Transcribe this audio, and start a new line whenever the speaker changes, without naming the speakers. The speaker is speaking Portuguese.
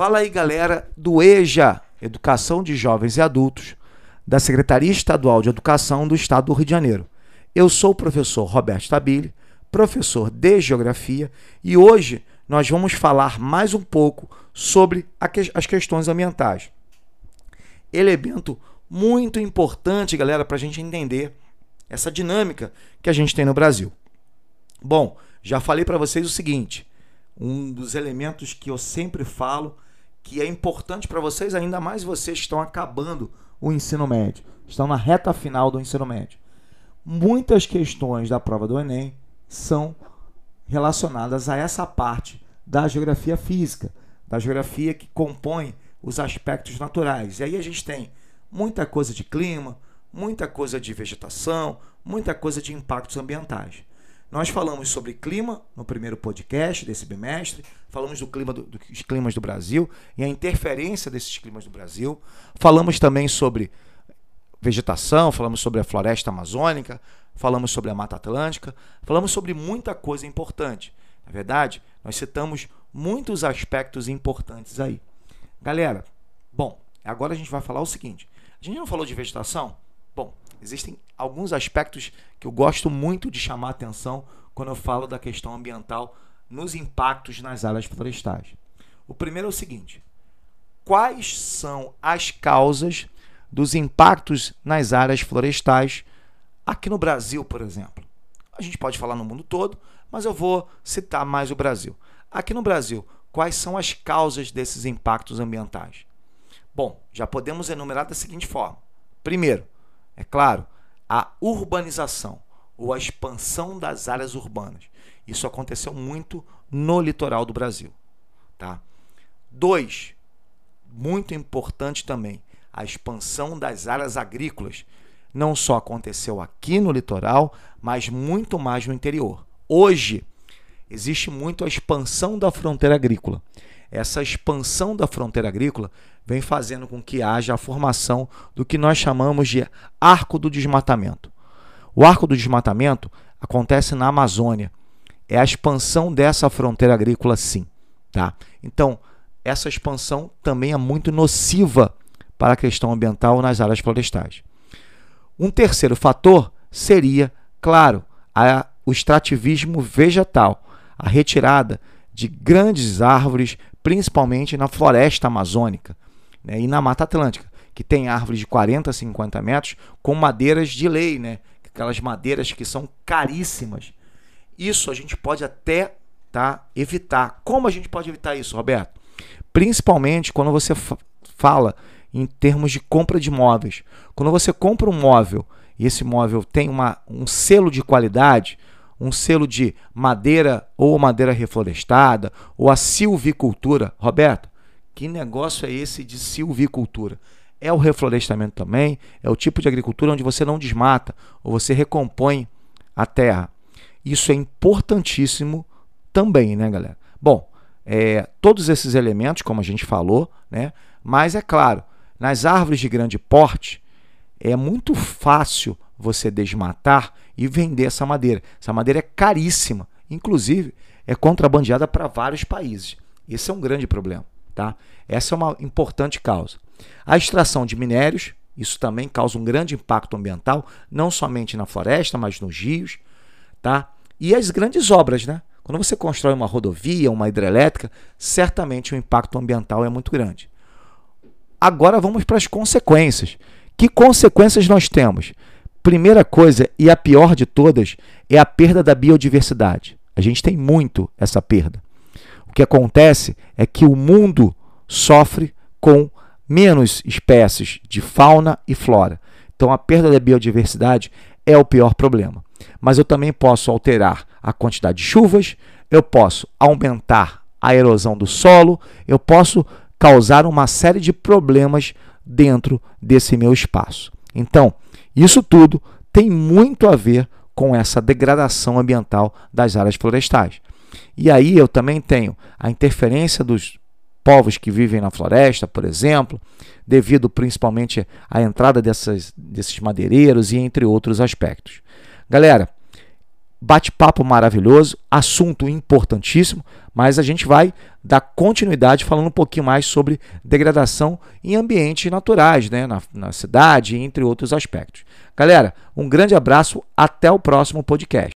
Fala aí, galera do EJA, Educação de Jovens e Adultos, da Secretaria Estadual de Educação do Estado do Rio de Janeiro. Eu sou o professor Roberto Stabile, professor de Geografia, e hoje nós vamos falar mais um pouco sobre as questões ambientais. Elemento muito importante, galera, para a gente entender essa dinâmica que a gente tem no Brasil. Bom, já falei para vocês o seguinte: um dos elementos que eu sempre falo que é importante para vocês, ainda mais vocês que estão acabando o ensino médio, estão na reta final do ensino médio. Muitas questões da prova do Enem são relacionadas a essa parte da geografia física, da geografia que compõe os aspectos naturais. E aí a gente tem muita coisa de clima, muita coisa de vegetação, muita coisa de impactos ambientais. Nós falamos sobre clima no primeiro podcast desse bimestre, falamos do clima do, dos climas do Brasil e a interferência desses climas do Brasil. Falamos também sobre vegetação, falamos sobre a floresta amazônica, falamos sobre a Mata Atlântica, falamos sobre muita coisa importante. Na verdade, nós citamos muitos aspectos importantes aí. Galera, bom, agora a gente vai falar o seguinte: a gente não falou de vegetação? Bom, existem alguns aspectos que eu gosto muito de chamar atenção quando eu falo da questão ambiental nos impactos nas áreas florestais. O primeiro é o seguinte: quais são as causas dos impactos nas áreas florestais aqui no Brasil, por exemplo? A gente pode falar no mundo todo, mas eu vou citar mais o Brasil. Aqui no Brasil, quais são as causas desses impactos ambientais? Bom, já podemos enumerar da seguinte forma: primeiro, é claro, a urbanização ou a expansão das áreas urbanas. Isso aconteceu muito no litoral do Brasil. Tá? Dois, muito importante também, a expansão das áreas agrícolas. Não só aconteceu aqui no litoral, mas muito mais no interior. Hoje, existe muito a expansão da fronteira agrícola. Essa expansão da fronteira agrícola vem fazendo com que haja a formação do que nós chamamos de arco do desmatamento. O arco do desmatamento acontece na Amazônia. É a expansão dessa fronteira agrícola, sim. Tá? Então, essa expansão também é muito nociva para a questão ambiental nas áreas florestais. Um terceiro fator seria, claro, a, o extrativismo vegetal, a retirada de grandes árvores, principalmente na floresta amazônica né, e na Mata Atlântica, que tem árvores de 40 a 50 metros com madeiras de lei, né, aquelas madeiras que são caríssimas. Isso a gente pode até tá, evitar. Como a gente pode evitar isso, Roberto? Principalmente quando você fala em termos de compra de móveis. Quando você compra um móvel e esse móvel tem uma, um selo de qualidade, um selo de madeira ou madeira reflorestada ou a silvicultura. Roberto, que negócio é esse de silvicultura? É o reflorestamento também, é o tipo de agricultura onde você não desmata ou você recompõe a terra. Isso é importantíssimo também, né, galera? Bom, é, todos esses elementos, como a gente falou, né? Mas é claro, nas árvores de grande porte é muito fácil você desmatar e vender essa madeira. Essa madeira é caríssima, inclusive é contrabandeada para vários países. Esse é um grande problema. Tá? Essa é uma importante causa. A extração de minérios, isso também causa um grande impacto ambiental, não somente na floresta, mas nos rios. Tá? E as grandes obras, né? Quando você constrói uma rodovia, uma hidrelétrica, certamente o impacto ambiental é muito grande. Agora vamos para as consequências. Que consequências nós temos? Primeira coisa, e a pior de todas, é a perda da biodiversidade. A gente tem muito essa perda. O que acontece é que o mundo sofre com menos espécies de fauna e flora. Então a perda da biodiversidade é o pior problema. Mas eu também posso alterar a quantidade de chuvas, eu posso aumentar a erosão do solo, eu posso causar uma série de problemas dentro desse meu espaço. Então, isso tudo tem muito a ver com essa degradação ambiental das áreas florestais. E aí eu também tenho a interferência dos povos que vivem na floresta, por exemplo, devido principalmente à entrada dessas, desses madeireiros e entre outros aspectos. Galera, bate-papo maravilhoso, assunto importantíssimo, mas a gente vai dar continuidade falando um pouquinho mais sobre degradação em ambientes naturais, né? na, na cidade, entre outros aspectos. Galera, um grande abraço, até o próximo podcast.